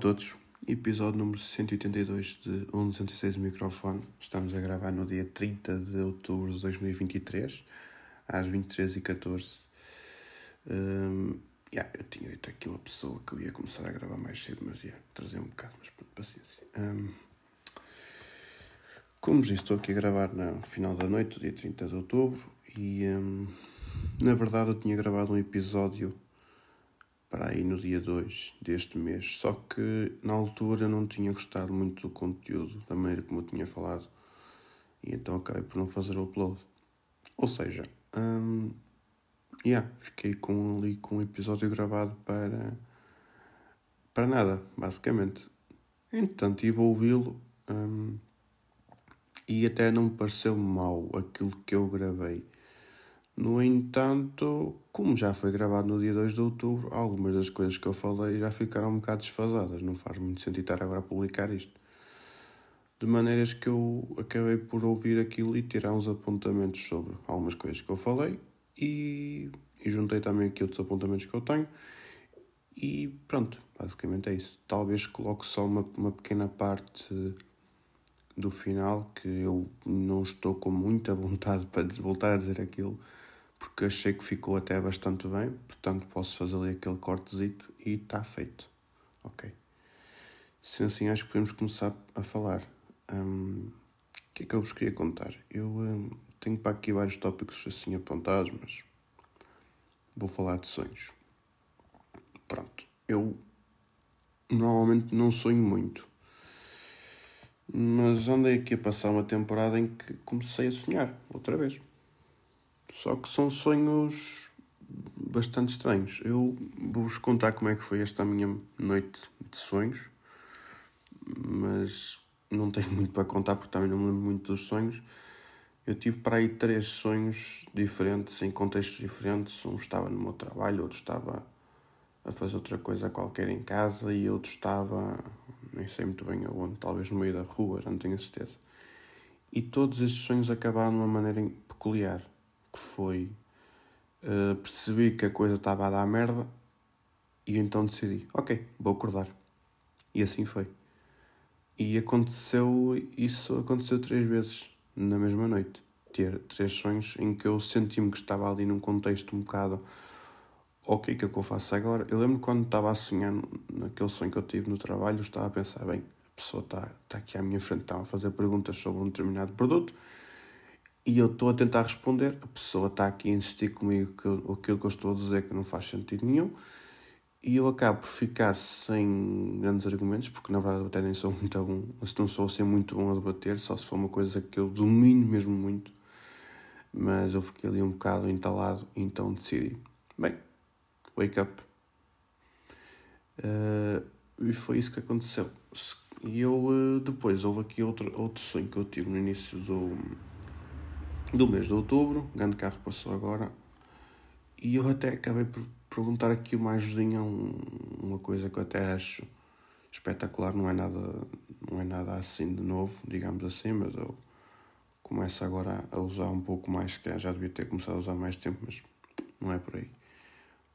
Todos, episódio número 182 de 106 microfone. Estamos a gravar no dia 30 de outubro de 2023, às 23h14. Um, yeah, eu tinha dito aqui uma pessoa que eu ia começar a gravar mais cedo, mas ia trazer um bocado, mas paciência. Um, como disse, estou aqui a gravar no final da noite, dia 30 de outubro, e um, na verdade eu tinha gravado um episódio para aí no dia 2 deste mês. Só que na altura não tinha gostado muito do conteúdo, da maneira como eu tinha falado, e então acabei por não fazer o upload. Ou seja, hum, yeah, fiquei com, ali com um episódio gravado para, para nada, basicamente. Entretanto, vou ouvi-lo hum, e até não me pareceu mal aquilo que eu gravei. No entanto, como já foi gravado no dia 2 de outubro, algumas das coisas que eu falei já ficaram um bocado desfasadas. Não faz muito sentido estar agora a publicar isto. De maneiras que eu acabei por ouvir aquilo e tirar uns apontamentos sobre algumas coisas que eu falei e, e juntei também aqui outros apontamentos que eu tenho. E pronto, basicamente é isso. Talvez coloque só uma, uma pequena parte do final que eu não estou com muita vontade para voltar a dizer aquilo porque achei que ficou até bastante bem, portanto posso fazer ali aquele cortezito e está feito. Ok. Se assim, acho que podemos começar a falar. Um, o que é que eu vos queria contar? Eu um, tenho para aqui vários tópicos assim apontados, mas vou falar de sonhos. Pronto. Eu normalmente não sonho muito. Mas andei aqui a passar uma temporada em que comecei a sonhar outra vez. Só que são sonhos bastante estranhos. Eu vou-vos contar como é que foi esta minha noite de sonhos, mas não tenho muito para contar porque também não me lembro muito dos sonhos. Eu tive para aí três sonhos diferentes, em contextos diferentes. Um estava no meu trabalho, outro estava a fazer outra coisa qualquer em casa e outro estava, nem sei muito bem aonde, talvez no meio da rua, já não tenho certeza. E todos estes sonhos acabaram de uma maneira peculiar que foi uh, percebi que a coisa estava a dar merda e então decidi, ok, vou acordar. E assim foi. E aconteceu, isso aconteceu três vezes na mesma noite. Ter três sonhos em que eu senti-me que estava ali num contexto um bocado ok, o que é que eu faço agora? Eu lembro quando estava a sonhar naquele sonho que eu tive no trabalho, estava a pensar, bem, a pessoa está, está aqui à minha frente, está a fazer perguntas sobre um determinado produto, e eu estou a tentar responder, a pessoa está aqui a insistir comigo que aquilo que eu estou a dizer que não faz sentido nenhum, e eu acabo por ficar sem grandes argumentos, porque na verdade eu até nem sou muito bom, não sou assim muito bom a debater, só se for uma coisa que eu domino mesmo muito, mas eu fiquei ali um bocado entalado, então decidi, bem, wake up. Uh, e foi isso que aconteceu. E eu uh, depois houve aqui outro, outro sonho que eu tive no início do do mês de outubro, grande carro passou agora, e eu até acabei por perguntar aqui uma ajudinha, um, uma coisa que eu até acho espetacular, não é nada, não é nada assim de novo, digamos assim, mas eu começo agora a usar um pouco mais, que já devia ter começado a usar mais tempo, mas não é por aí.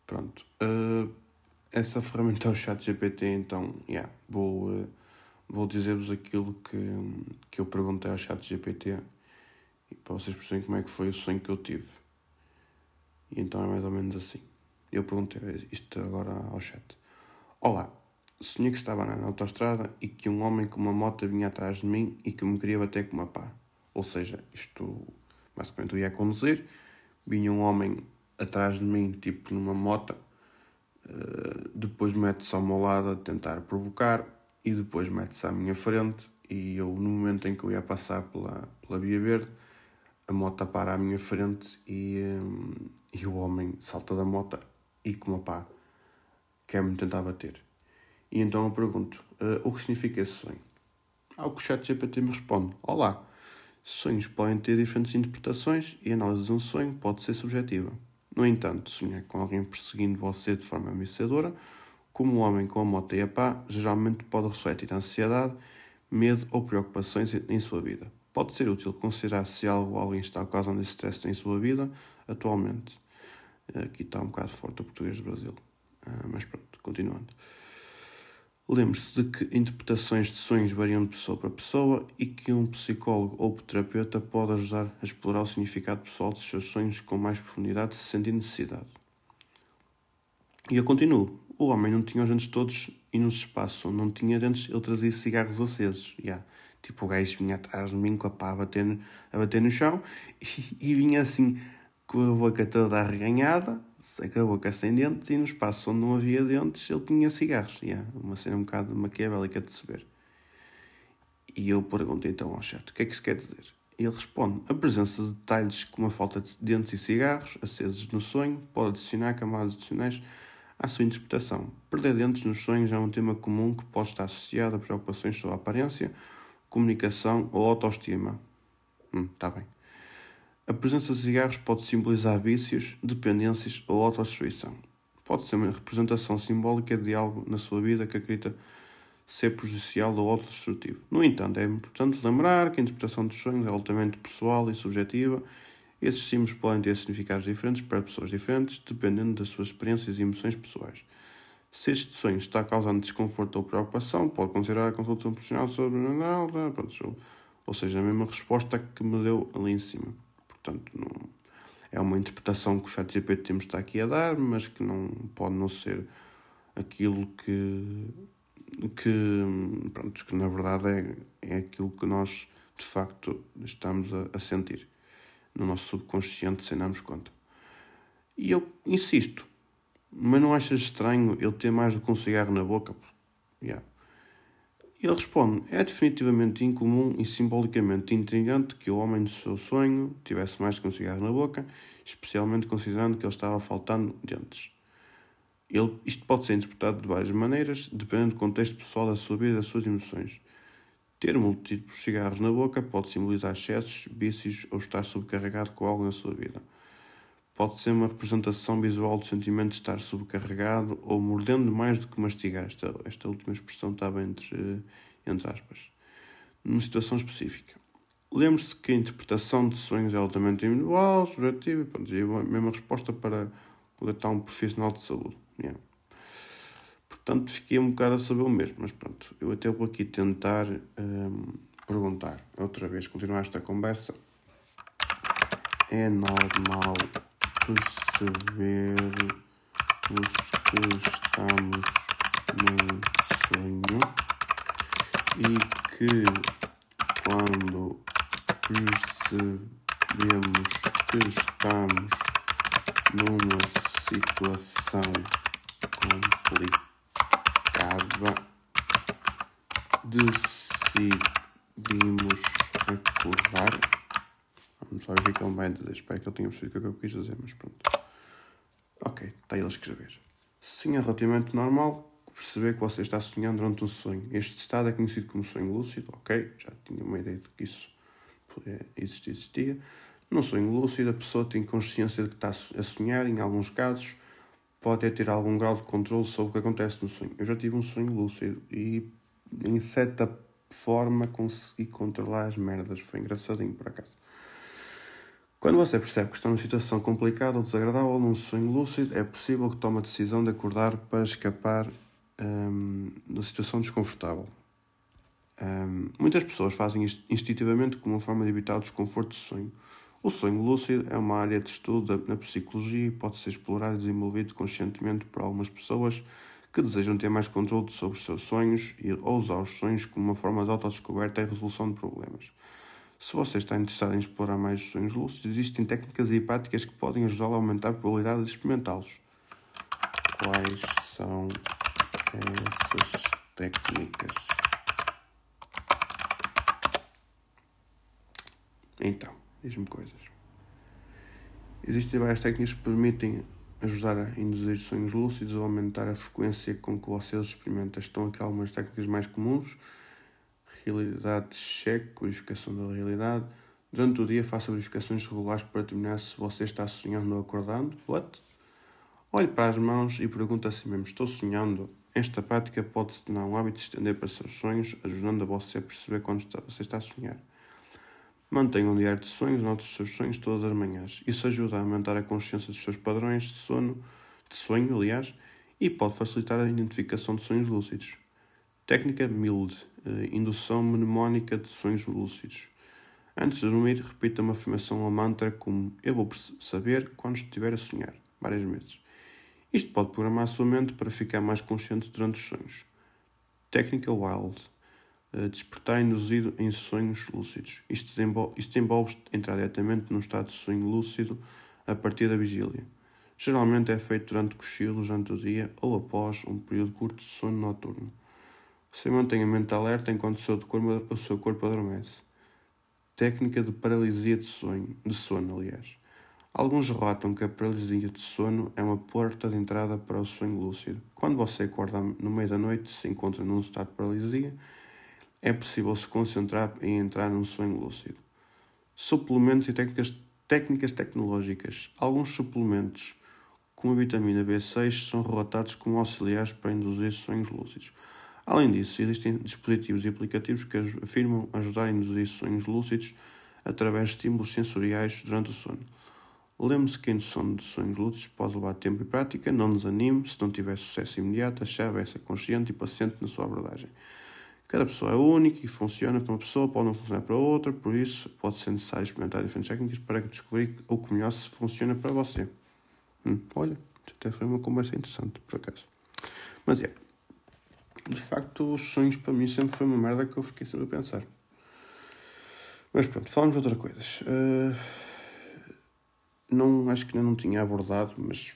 Pronto. Uh, essa ferramenta é o chat GPT, então, yeah, vou, uh, vou dizer-vos aquilo que, que eu perguntei ao chat GPT e para vocês perceberem como é que foi o sonho que eu tive. E então é mais ou menos assim. Eu perguntei isto agora ao chat. Olá, sonhei que estava na autostrada e que um homem com uma moto vinha atrás de mim e que me queria bater com uma pá. Ou seja, isto basicamente eu ia conduzir, vinha um homem atrás de mim, tipo numa moto, uh, depois mete-se ao meu lado a tentar provocar e depois mete-se à minha frente e eu no momento em que eu ia passar pela, pela via verde a moto para à minha frente e, um, e o homem salta da moto e com uma pá quer-me tentar bater. E então eu pergunto, uh, o que significa esse sonho? Ao que o chat GPT me responde, olá, sonhos podem ter diferentes interpretações e a análise de um sonho pode ser subjetiva. No entanto, sonhar com alguém perseguindo você de forma ameaçadora, como o homem com a moto e a pá, geralmente pode refletir ansiedade, medo ou preocupações em sua vida. Pode ser útil considerar se algo ou alguém está causando esse stress em sua vida atualmente. Aqui está um bocado forte o português do Brasil. Uh, mas pronto, continuando. Lembre-se de que interpretações de sonhos variam de pessoa para pessoa e que um psicólogo ou terapeuta pode ajudar a explorar o significado pessoal dos seus sonhos com mais profundidade se sentir necessidade. E eu continuo. O homem não tinha os dentes todos e no espaço onde não tinha dentes ele trazia cigarros acesos. Yeah. Tipo, o gajo vinha atrás de mim com a pá a bater, a bater no chão e, e vinha assim com a boca toda arreganhada, com a boca sem dentes e no espaço onde não havia dentes ele tinha cigarros. Yeah. Uma cena um bocado maquiavélica de se ver. E eu pergunto então ao chat, o que é que isso quer dizer? Ele responde, a presença de detalhes como a falta de dentes e cigarros acesos no sonho pode adicionar camadas adicionais à sua interpretação. Perder dentes nos sonhos é um tema comum que pode estar associado a preocupações sobre a aparência, comunicação ou autoestima. Hum, tá bem. A presença de cigarros pode simbolizar vícios, dependências ou autodestruição. Pode ser uma representação simbólica de algo na sua vida que acredita ser prejudicial ou autodestrutivo. No entanto, é importante lembrar que a interpretação dos sonhos é altamente pessoal e subjetiva esses símbolos podem ter significados diferentes para pessoas diferentes, dependendo das suas experiências e emoções pessoais. Se este sonho está causando desconforto ou preocupação, pode considerar a consulta profissional sobre. Pronto, ou seja, a mesma resposta que me deu ali em cima. Portanto, não, é uma interpretação que o chat GPT temos está aqui a dar, mas que não pode não ser aquilo que, que, pronto, que na verdade é, é aquilo que nós de facto estamos a, a sentir no nosso subconsciente sem darmos conta. E eu insisto, mas não achas estranho ele ter mais do que um cigarro na boca? Yeah. Ele responde: é definitivamente incomum e simbolicamente intrigante que o homem do seu sonho tivesse mais que um cigarro na boca, especialmente considerando que ele estava faltando dentes. Ele, isto pode ser interpretado de várias maneiras, dependendo do contexto pessoal da sua vida e das suas emoções. Ter múltiplos cigarros na boca pode simbolizar excessos, vícios ou estar subcarregado com algo na sua vida. Pode ser uma representação visual do sentimento de estar subcarregado ou mordendo mais do que mastigar. Esta, esta última expressão estava entre, entre aspas. Numa situação específica. Lembre-se que a interpretação de sonhos é altamente individual, subjetiva e pronto, a mesma resposta para coletar um profissional de saúde. Yeah. Portanto, fiquei um bocado a saber o mesmo, mas pronto, eu até vou aqui tentar um, perguntar outra vez, continuar esta conversa. É normal perceber os que estamos num sonho e que quando percebemos que estamos numa situação complicada decidimos acordar. Lá ver o que é um bem dizer. Espero que ele tenha percebido o que eu quis dizer, mas pronto. Ok, está ele a escrever. Sim, é relativamente normal perceber que você está sonhando durante um sonho. Este estado é conhecido como sonho lúcido, ok? Já tinha uma ideia de que isso podia existir, existia. No sonho lúcido, a pessoa tem consciência de que está a sonhar, em alguns casos, pode até ter algum grau de controle sobre o que acontece no sonho. Eu já tive um sonho lúcido e, em certa forma, consegui controlar as merdas. Foi engraçadinho, por acaso. Quando você percebe que está numa situação complicada ou desagradável num sonho lúcido, é possível que tome a decisão de acordar para escapar um, da situação desconfortável. Um, muitas pessoas fazem isto instintivamente como uma forma de evitar o desconforto do sonho. O sonho lúcido é uma área de estudo na psicologia e pode ser explorado e desenvolvido conscientemente por algumas pessoas que desejam ter mais controle sobre os seus sonhos e, ou usar os sonhos como uma forma de autodescoberta e resolução de problemas. Se você está interessado em explorar mais os sonhos lúcidos, existem técnicas e práticas que podem ajudá-lo a aumentar a probabilidade de experimentá-los. Quais são essas técnicas? Então, Diz-me coisas. Existem várias técnicas que permitem ajudar a induzir sonhos lúcidos ou aumentar a frequência com que vocês experimentam. Estão aqui algumas técnicas mais comuns. Realidade check, verificação da realidade. Durante o dia faça verificações regulares para determinar se você está sonhando ou acordando. What? Olhe para as mãos e pergunte a si mesmo: Estou sonhando? Esta prática pode se tornar um hábito de estender para seus sonhos, ajudando a você a perceber quando está, você está a sonhar. Mantenha um diário de sonhos, note os seus sonhos todas as manhãs. Isso ajuda a aumentar a consciência dos seus padrões de sono, de sonho, aliás, e pode facilitar a identificação de sonhos lúcidos. Técnica MILD, indução mnemónica de sonhos lúcidos. Antes de dormir, repita uma afirmação ou mantra como Eu vou saber quando estiver a sonhar, várias vezes. Isto pode programar a sua mente para ficar mais consciente durante os sonhos. Técnica Wild. Uh, despertar induzido em sonhos lúcidos. Isto, desenvolve, isto envolve entrar diretamente num estado de sonho lúcido a partir da vigília. Geralmente é feito durante cochilos durante o dia ou após um período curto de sono noturno. Você mantém a mente alerta enquanto o seu corpo, o seu corpo adormece. Técnica de paralisia de, sonho, de sono, aliás. Alguns relatam que a paralisia de sono é uma porta de entrada para o sonho lúcido. Quando você acorda no meio da noite e se encontra num estado de paralisia, é possível se concentrar e entrar num sonho lúcido. Suplementos e técnicas, técnicas tecnológicas. Alguns suplementos, como a vitamina B6, são relatados como auxiliares para induzir sonhos lúcidos. Além disso, existem dispositivos e aplicativos que afirmam ajudar a induzir sonhos lúcidos através de estímulos sensoriais durante o sono. Lembre-se que a indução de sonhos lúcidos pode levar tempo e prática, não desanime se não tiver sucesso imediato, a chave é ser consciente e paciente na sua abordagem. Cada pessoa é única e funciona para uma pessoa, pode não funcionar para outra, por isso pode ser necessário experimentar diferentes técnicas para descobrir o que melhor se funciona para você. Hum, olha, até foi uma conversa interessante, por acaso. Mas é, de facto, os sonhos para mim sempre foi uma merda que eu fiquei sempre a pensar. Mas pronto, falamos de outras coisas. Uh, não, acho que ainda não tinha abordado, mas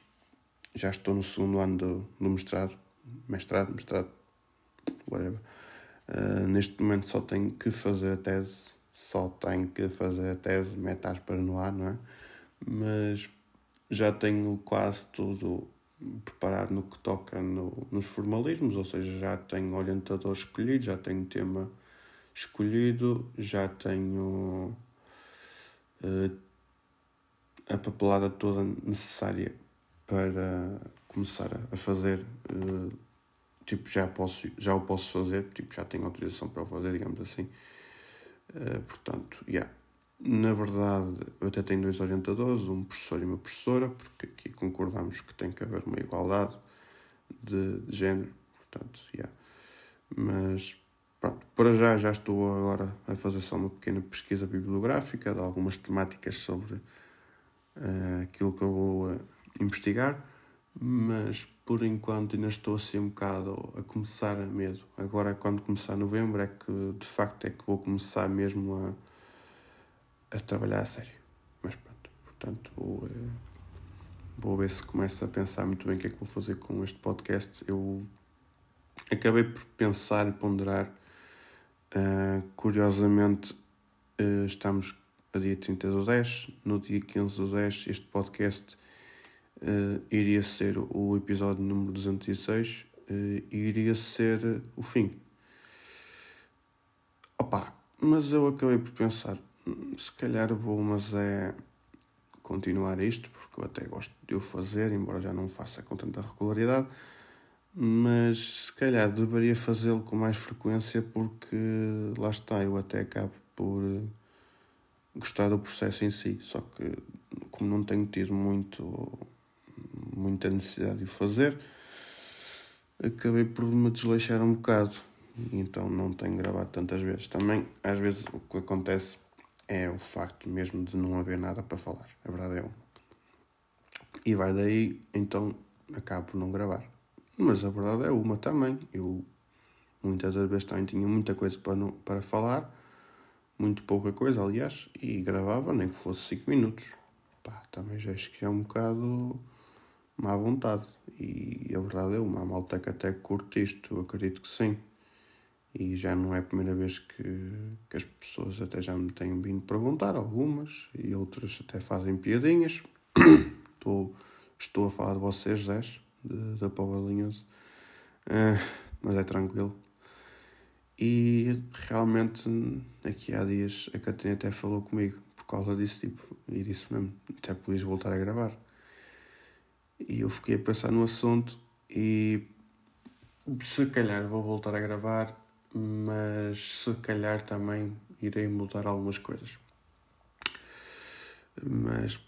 já estou no segundo ano do, do mestrado, mestrado, mestrado, whatever. Uh, neste momento só tenho que fazer a tese, só tenho que fazer a tese, metas para no ar, não é? Mas já tenho quase tudo preparado no que toca no, nos formalismos, ou seja, já tenho orientador escolhido, já tenho tema escolhido, já tenho uh, a papelada toda necessária para começar a fazer. Uh, tipo, já, posso, já o posso fazer, tipo, já tenho autorização para o fazer, digamos assim. Uh, portanto, yeah. Na verdade, eu até tenho dois orientadores, um professor e uma professora, porque aqui concordamos que tem que haver uma igualdade de, de género, portanto, yeah. Mas, pronto, para já já estou agora a fazer só uma pequena pesquisa bibliográfica de algumas temáticas sobre uh, aquilo que eu vou uh, investigar, mas por enquanto ainda estou assim um bocado a começar a medo. Agora, quando começar novembro, é que de facto é que vou começar mesmo a, a trabalhar a sério. Mas pronto, portanto, vou, uh, vou ver se começo a pensar muito bem o que é que vou fazer com este podcast. Eu acabei por pensar e ponderar. Uh, curiosamente, uh, estamos a dia 30 do 10. No dia 15 do 10, este podcast uh, iria ser o episódio número 206 uh, e iria ser o fim. Opa, mas eu acabei por pensar, se calhar vou, mas é continuar isto, porque eu até gosto de o fazer, embora já não faça com tanta regularidade, mas se calhar deveria fazê-lo com mais frequência, porque lá está, eu até acabo por gostar do processo em si, só que como não tenho tido muito muita necessidade de o fazer, acabei por me desleixar um bocado então não tenho gravado tantas vezes. Também, às vezes, o que acontece é o facto mesmo de não haver nada para falar. A verdade é um. E vai daí, então acabo por não gravar. Mas a verdade é uma também. Eu muitas das vezes também tinha muita coisa para, não, para falar muito pouca coisa, aliás, e gravava, nem que fosse 5 minutos. Pá, também já acho que é um bocado má vontade. E a verdade é uma, a malta que até curte isto, eu acredito que sim. E já não é a primeira vez que, que as pessoas até já me têm vindo perguntar, algumas, e outras até fazem piadinhas. estou, estou a falar de vocês, Zé, da Paula. Uh, mas é tranquilo. E realmente, aqui há dias, a Catarina até falou comigo por causa disso, tipo, e disse mesmo, até podias voltar a gravar. E eu fiquei a pensar no assunto e se calhar vou voltar a gravar, mas se calhar também irei mudar algumas coisas. Mas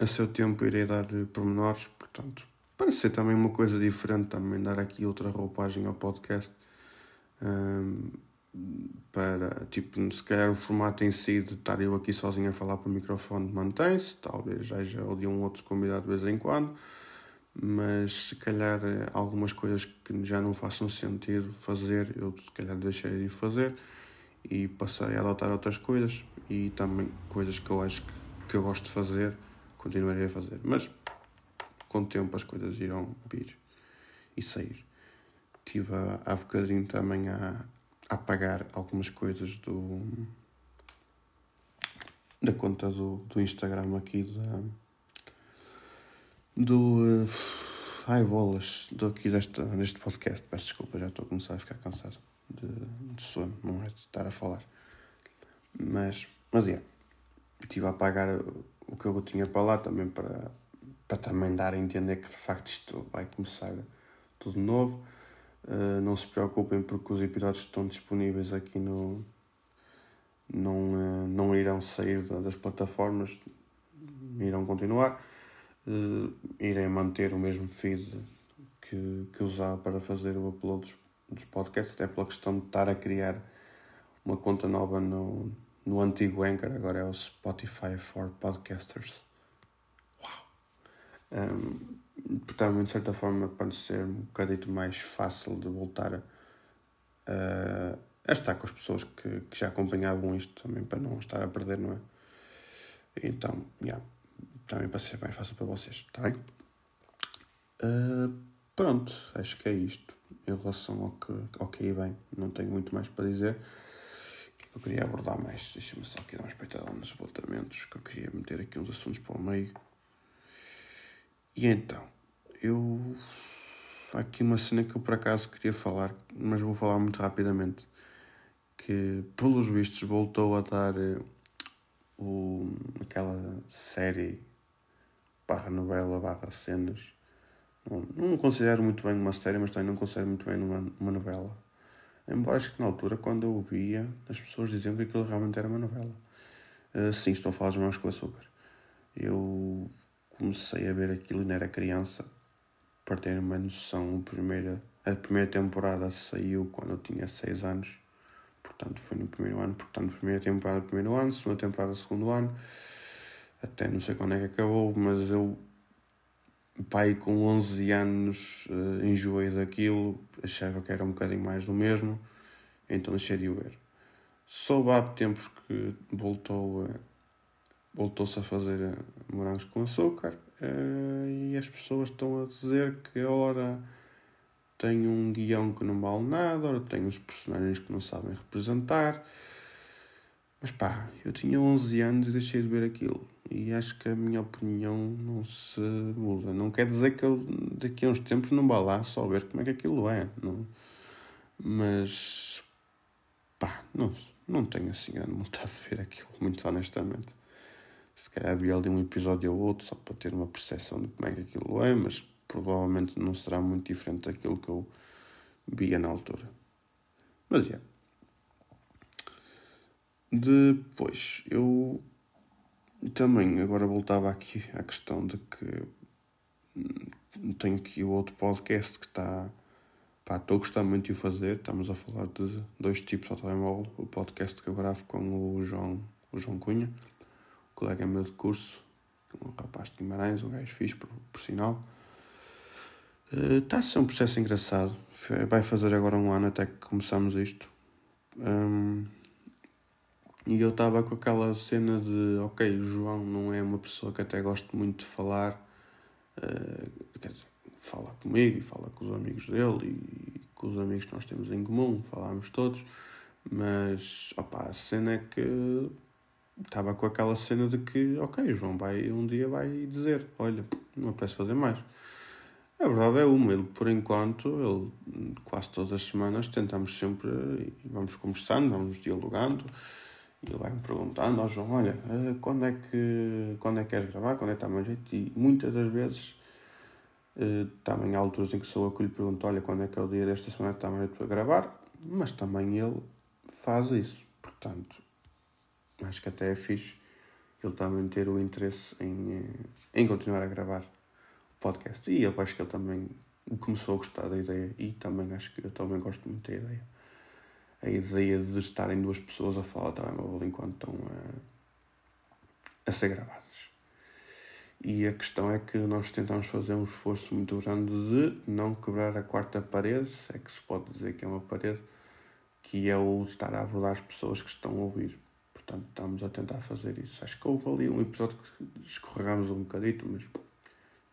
a seu tempo irei dar pormenores, portanto, para ser também uma coisa diferente, também dar aqui outra roupagem ao podcast Um, para, tipo, se calhar o formato em si de estar eu aqui sozinho a falar para o microfone mantém-se, talvez haja de um outro convidado de vez em quando, mas se calhar eh, algumas coisas que já não façam sentido fazer, eu se calhar deixarei de fazer e passarei a adotar outras coisas e também coisas que eu acho que, que eu gosto de fazer, continuarei a fazer. Mas com o tempo as coisas irão vir e sair. Estive há bocadinho também a, apagar algumas coisas do da conta do, do Instagram aqui da do uh, ai bolas do aqui deste, deste podcast peço desculpa já estou a começar a ficar cansado de, de sono não é de estar a falar mas mas é estive a apagar o que eu tinha para lá também para para também dar a entender que de facto isto vai começar tudo novo Uh, não se preocupem porque os episódios estão disponíveis aqui no. Não, uh, não irão sair das plataformas, irão continuar. Uh, irei manter o mesmo feed que, que usava para fazer o upload dos, dos podcasts, até pela questão de estar a criar uma conta nova no, no antigo Anchor, agora é o Spotify for Podcasters. Uau! Um, também de certa forma para ser um bocadito mais fácil de voltar a, estar com as pessoas que, que já acompanhavam isto também para não estar a perder, não é? Então, yeah, também para ser mais fácil para vocês, está bem? Uh, pronto, acho que é isto em relação ao que, ao que aí vem. Não tenho muito mais para dizer. Eu queria abordar mais, deixa-me só aqui dar uma espreitada nos apontamentos, que eu queria meter aqui uns assuntos para o meio. E então, eu. Há aqui uma cena que eu por acaso queria falar, mas vou falar muito rapidamente. Que, pelos vistos, voltou a dar uh, o, aquela série barra novela, barra cenas. Não, não considero muito bem uma série, mas também não considero muito bem uma, uma novela. Embora acho que na altura, quando eu ouvia, as pessoas diziam que aquilo realmente era uma novela. Uh, sim, estou a falar de Mãos com Açúcar. Eu comecei a ver aquilo e não era criança para ter uma noção, a primeira, a primeira temporada saiu quando eu tinha 6 anos, portanto foi no primeiro ano, portanto primeira temporada primeiro ano, segunda temporada segundo ano, até não sei quando é que acabou, mas eu pai com 11 anos uh, enjoei daquilo, achava que era um bocadinho mais do mesmo, então deixei de o ver. Soube há tempos que voltou voltou-se a fazer eh, morangos com açúcar Uh, e as pessoas estão a dizer que ora tem um guião que não vale nada, ora tem uns personagens que não sabem representar. Mas pá, eu tinha 11 anos e deixei de ver aquilo. E acho que a minha opinião não se muda. Não quer dizer que eu daqui a uns tempos não vá lá só ver como é que aquilo é. Não. Mas pá, não, não tenho assim grande vontade de ver aquilo, muito honestamente se calhar havia ali um episódio ou outro só para ter uma percepção de como é que aquilo é, mas provavelmente não será muito diferente daquilo que eu via na altura. Mas é. Depois, eu também agora voltava aqui à questão de que tenho aqui o outro podcast que está. Pá, estou a gostar muito de o fazer. Estamos a falar de dois tipos ao telemóvel. O podcast que eu gravo com o João, o João Cunha colega meu de curso, um rapaz de Guimarães, um gajo fixe, por, por sinal. Está uh, a ser um processo engraçado. Vai fazer agora um ano até que começamos isto. Um, e eu estava com aquela cena de, ok, o João não é uma pessoa que até gosto muito de falar, uh, quer dizer, fala comigo e fala com os amigos dele e com os amigos que nós temos em comum, falámos todos, mas opa, a cena é que estava com aquela cena de que, ok, o João vai, um dia vai dizer: Olha, não apetece fazer mais. A verdade é uma, ele por enquanto, ele quase todas as semanas tentamos sempre, vamos conversando, vamos dialogando, ele vai-me perguntando ao oh, João, olha, eh, quando é que quando é que queres gravar, quando é que está mais jeito? E muitas das vezes, eh, também há alturas em que sou eu que lhe pergunto, olha, quando é que é o dia desta semana que está mais jeito para gravar, mas também ele faz isso. Portanto, acho que até é fixe ele também ter o interesse em, eh, em continuar a gravar o podcast. E eu acho que ele também começou a gostar da ideia e também acho que eu também gosto muito da ideia. A ideia de estarem duas pessoas a falar telemóvel enquanto estão a, a ser gravadas. E a questão é que nós tentamos fazer um esforço muito grande de não quebrar a quarta parede, é que se pode dizer que é uma parede, que é o estar a abordar as pessoas que estão a ouvir. Portanto, estamos a tentar fazer isso. Acho que houve ali um episódio que escorregamos um bocadito, mas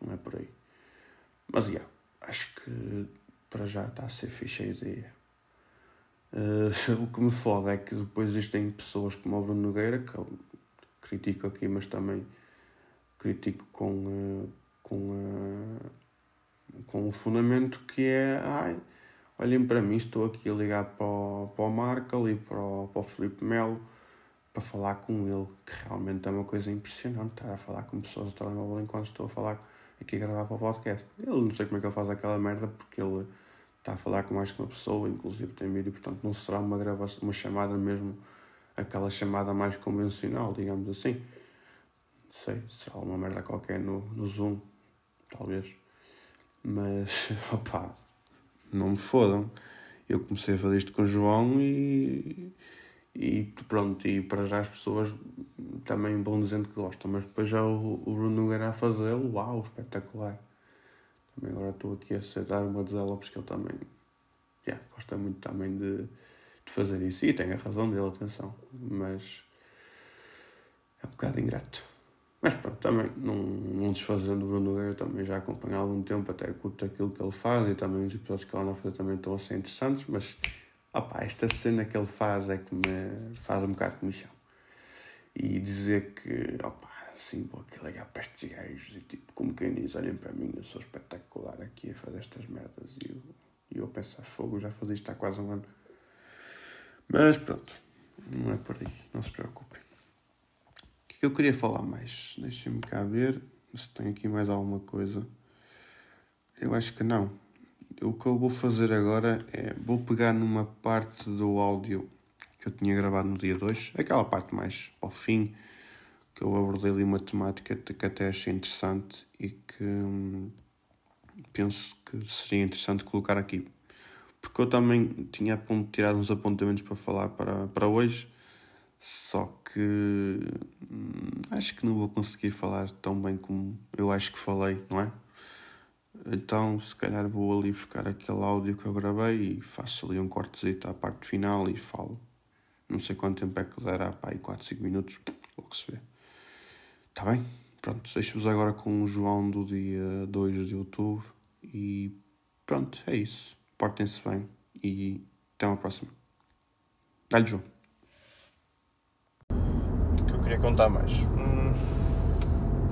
não é por aí. Mas, yeah, acho que para já está a ser fixe a ideia. Uh, o que me foda é que depois existem pessoas como o Bruno Nogueira, que eu critico aqui, mas também critico com, uh, com, uh, com um fundamento que é ai, olhem para mim, estou aqui a ligar para o, para o Marco e para o, para o Felipe Melo para falar com ele, que realmente é uma coisa impressionante estar a falar com pessoas a telemóvel enquanto estou a falar aqui a gravar para o podcast. Ele não sei como é que ele faz aquela merda porque ele está a falar com mais que uma pessoa, inclusive tem vídeo, portanto não será uma gravação, uma chamada mesmo, aquela chamada mais convencional, digamos assim. Não sei, será uma merda qualquer no, no Zoom, talvez. Mas, opá, não me fodam. Eu comecei a fazer isto com o João e e pronto, e para já as pessoas também vão dizendo que gostam, mas depois já o, o Bruno Nogueira a fazê-lo, uau, espetacular. Também agora estou aqui a aceitar uma desela porque ele também yeah, gosta muito também de, de fazer isso. E tem a razão dele, atenção, mas é um bocado ingrato. Mas pronto, também não, não desfazendo o Bruno Nogueira, também já acompanho há algum tempo, até curto aquilo que ele faz e também os episódios que ele anda a fazer também estão a ser interessantes, mas Opa, esta cena que ele faz é que me faz um bocado de comichão. E dizer que, opa, assim, vou aqui ligar para estes gajos e tipo, como quem diz, olhem para mim, eu sou espetacular aqui a fazer estas merdas. E eu, e eu penso, fogo, já fazia isto há quase um ano. Mas pronto, não é por aí, não se preocupem. Eu queria falar mais, deixem-me cá ver se tem aqui mais alguma coisa. Eu acho que não o que eu vou fazer agora é vou pegar numa parte do áudio que eu tinha gravado no dia 2, aquela parte mais ao fim, que eu abordei ali uma temática que até achei interessante e que hum, penso que seria interessante colocar aqui. Porque eu também tinha tirado uns apontamentos para falar para, para hoje, só que hum, acho que não vou conseguir falar tão bem como eu acho que falei, não é? Então, se calhar vou ali buscar aquele áudio que eu gravei e faço ali um cortezito à parte final e falo. Não sei quanto tempo é que dará, pá, aí 4, 5 minutos, logo se vê. Está bem? Pronto, deixo-vos agora com o João do dia 2 de outubro e pronto, é isso. Portem-se bem e até uma próxima. Dá-lhe, João. O que eu queria contar mais? Hum,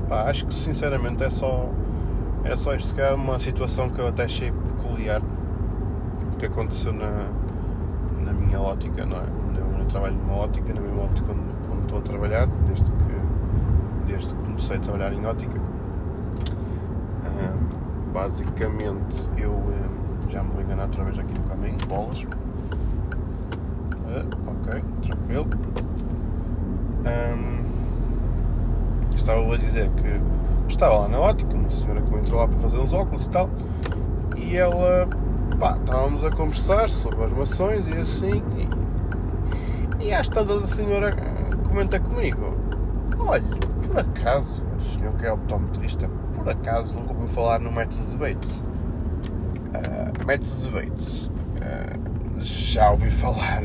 pá, acho que sinceramente é só era só isto, se calhar uma situação que eu até achei peculiar que aconteceu na, na minha ótica, não é? Eu, eu trabalho numa ótica, na mesma ótica onde, onde estou a trabalhar, desde que, desde que comecei a trabalhar em ótica. Um, basicamente, eu um, já me vou enganar outra vez aqui no caminho, bolas. Uh, ok, tranquilo. Um, estava a dizer que estava lá na ótica, uma senhora que entrou lá para fazer uns óculos e tal, e ela, pá, estávamos a conversar sobre armações e assim, e, e às tantas a senhora comenta comigo: Olha, por acaso, o senhor que é optometrista, por acaso nunca ouviu falar no método de Bates? Uh, método de Bates, uh, já ouvi falar,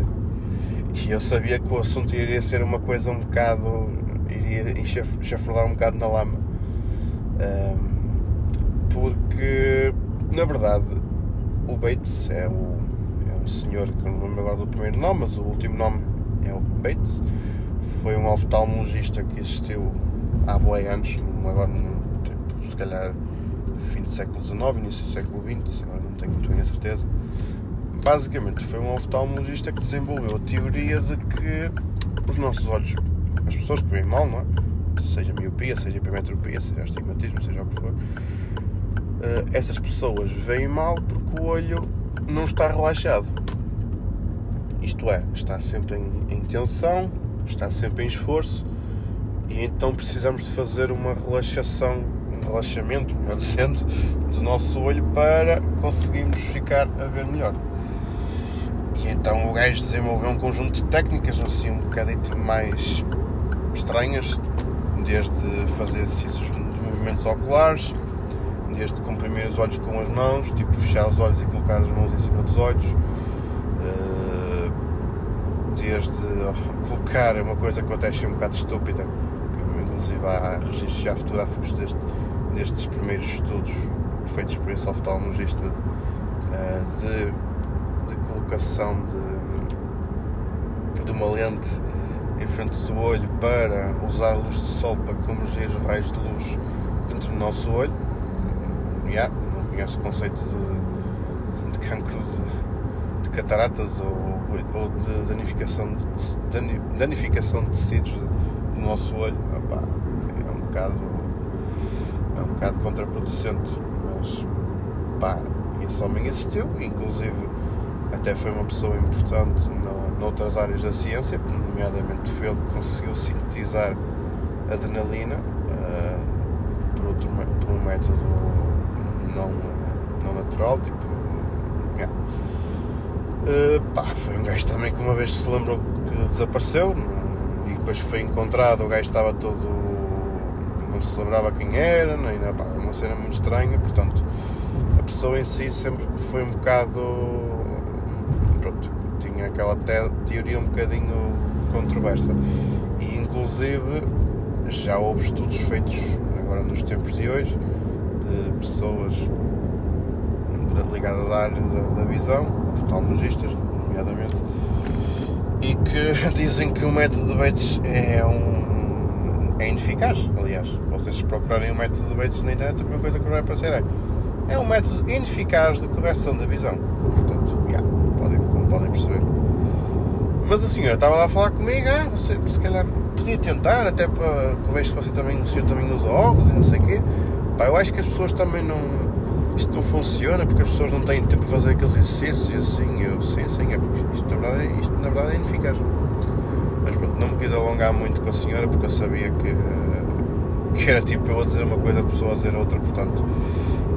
e eu sabia que o assunto iria ser uma coisa um bocado iria chafurdar um bocado na lama. Um, porque, na verdade, o Bates é o, é um senhor que eu não lembro agora do primeiro nome, mas o último nome é o Bates. Foi um oftalmologista que existiu há boi anos, agora tipo, se calhar fim do século XIX, início do século XX, agora não tenho muito bem a certeza. Basicamente foi um oftalmologista que desenvolveu a teoria de que os nossos olhos, as pessoas que veem mal, não é? seja miopia, seja hipermetropia, seja astigmatismo, seja o que for, uh, essas pessoas veem mal porque o olho não está relaxado. Isto é, está sempre em, em tensão, está sempre em esforço e então precisamos de fazer uma relaxação, um relaxamento, melhor dizendo, do nosso olho para conseguirmos ficar a ver melhor. E então o gajo desenvolveu um conjunto de técnicas assim um bocadito mais estranhas, desde fazer exercícios de movimentos oculares, desde comprimir os olhos com as mãos, tipo fechar os olhos e colocar as mãos em cima dos olhos, eh, desde colocar uma coisa que eu até achei um bocado estúpida, inclusive há registros já fotográficos deste, destes primeiros estudos feitos por esse oftalmologista eh, de, de colocação de, de uma lente em frente do olho para usar a luz do sol para convergir os raios de luz dentro do nosso olho. Yeah, não conheço o conceito de, de cancro de, de cataratas ou, ou, de danificação de, danificação de tecidos do nosso olho. É um bocado é um bocado contraproducente, mas pá, esse homem assistiu, inclusive até foi uma pessoa importante noutras áreas da ciência, nomeadamente foi ele que conseguiu sintetizar adrenalina uh, por, outro, por um método não, não natural, tipo. Yeah. Uh, pá, foi um gajo também que uma vez se lembrou que desapareceu e depois foi encontrado, o gajo estava todo. não se lembrava quem era, nem, pá, uma cena muito estranha, portanto a pessoa em si sempre foi um bocado. pronto, tinha aquela te teoria um bocadinho controversa. E inclusive já houve estudos feitos agora nos tempos de hoje de pessoas ligadas à área da, da visão, oftalmologistas, nomeadamente, e que dizem que o método de Bates é um é ineficaz. Aliás, vocês procurarem o método de Bates na internet, a primeira coisa que vai aparecer é é um método ineficaz de correção da visão. Portanto, yeah, podem, como podem perceber. Mas a senhora estava lá a falar comigo, ah, você se calhar podia tentar, até para que vejo que você também, o senhor também usa óculos e não sei o quê. Pá, eu acho que as pessoas também não. Isto não funciona porque as pessoas não têm tempo para fazer aqueles exercícios e assim. Eu, sim, sim, é porque isto na verdade, isto, na verdade é ineficaz. Mas pronto, não me quis alongar muito com a senhora porque eu sabia que, que era tipo eu a dizer uma coisa, a pessoa a dizer outra, portanto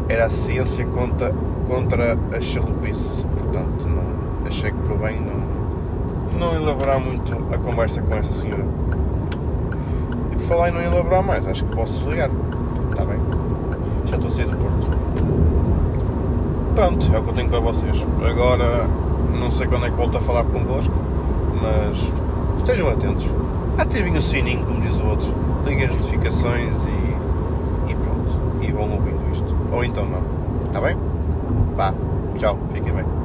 era a ciência contra, contra a chalupice. Portanto, não, achei que por bem não, não elaborar muito a conversa com essa senhora. E por falar em não elaborar mais, acho que posso desligar. Está bem? Já estou a sair do Porto. Pronto, é o que eu tenho para vocês. Agora não sei quando é que volto a falar convosco, mas estejam atentos. Ativem o sininho, como diz o outro. Liguem as notificações e, e pronto. E vão ouvindo isto. Ou então não. Está bem? Vá. Tchau. Fiquem bem.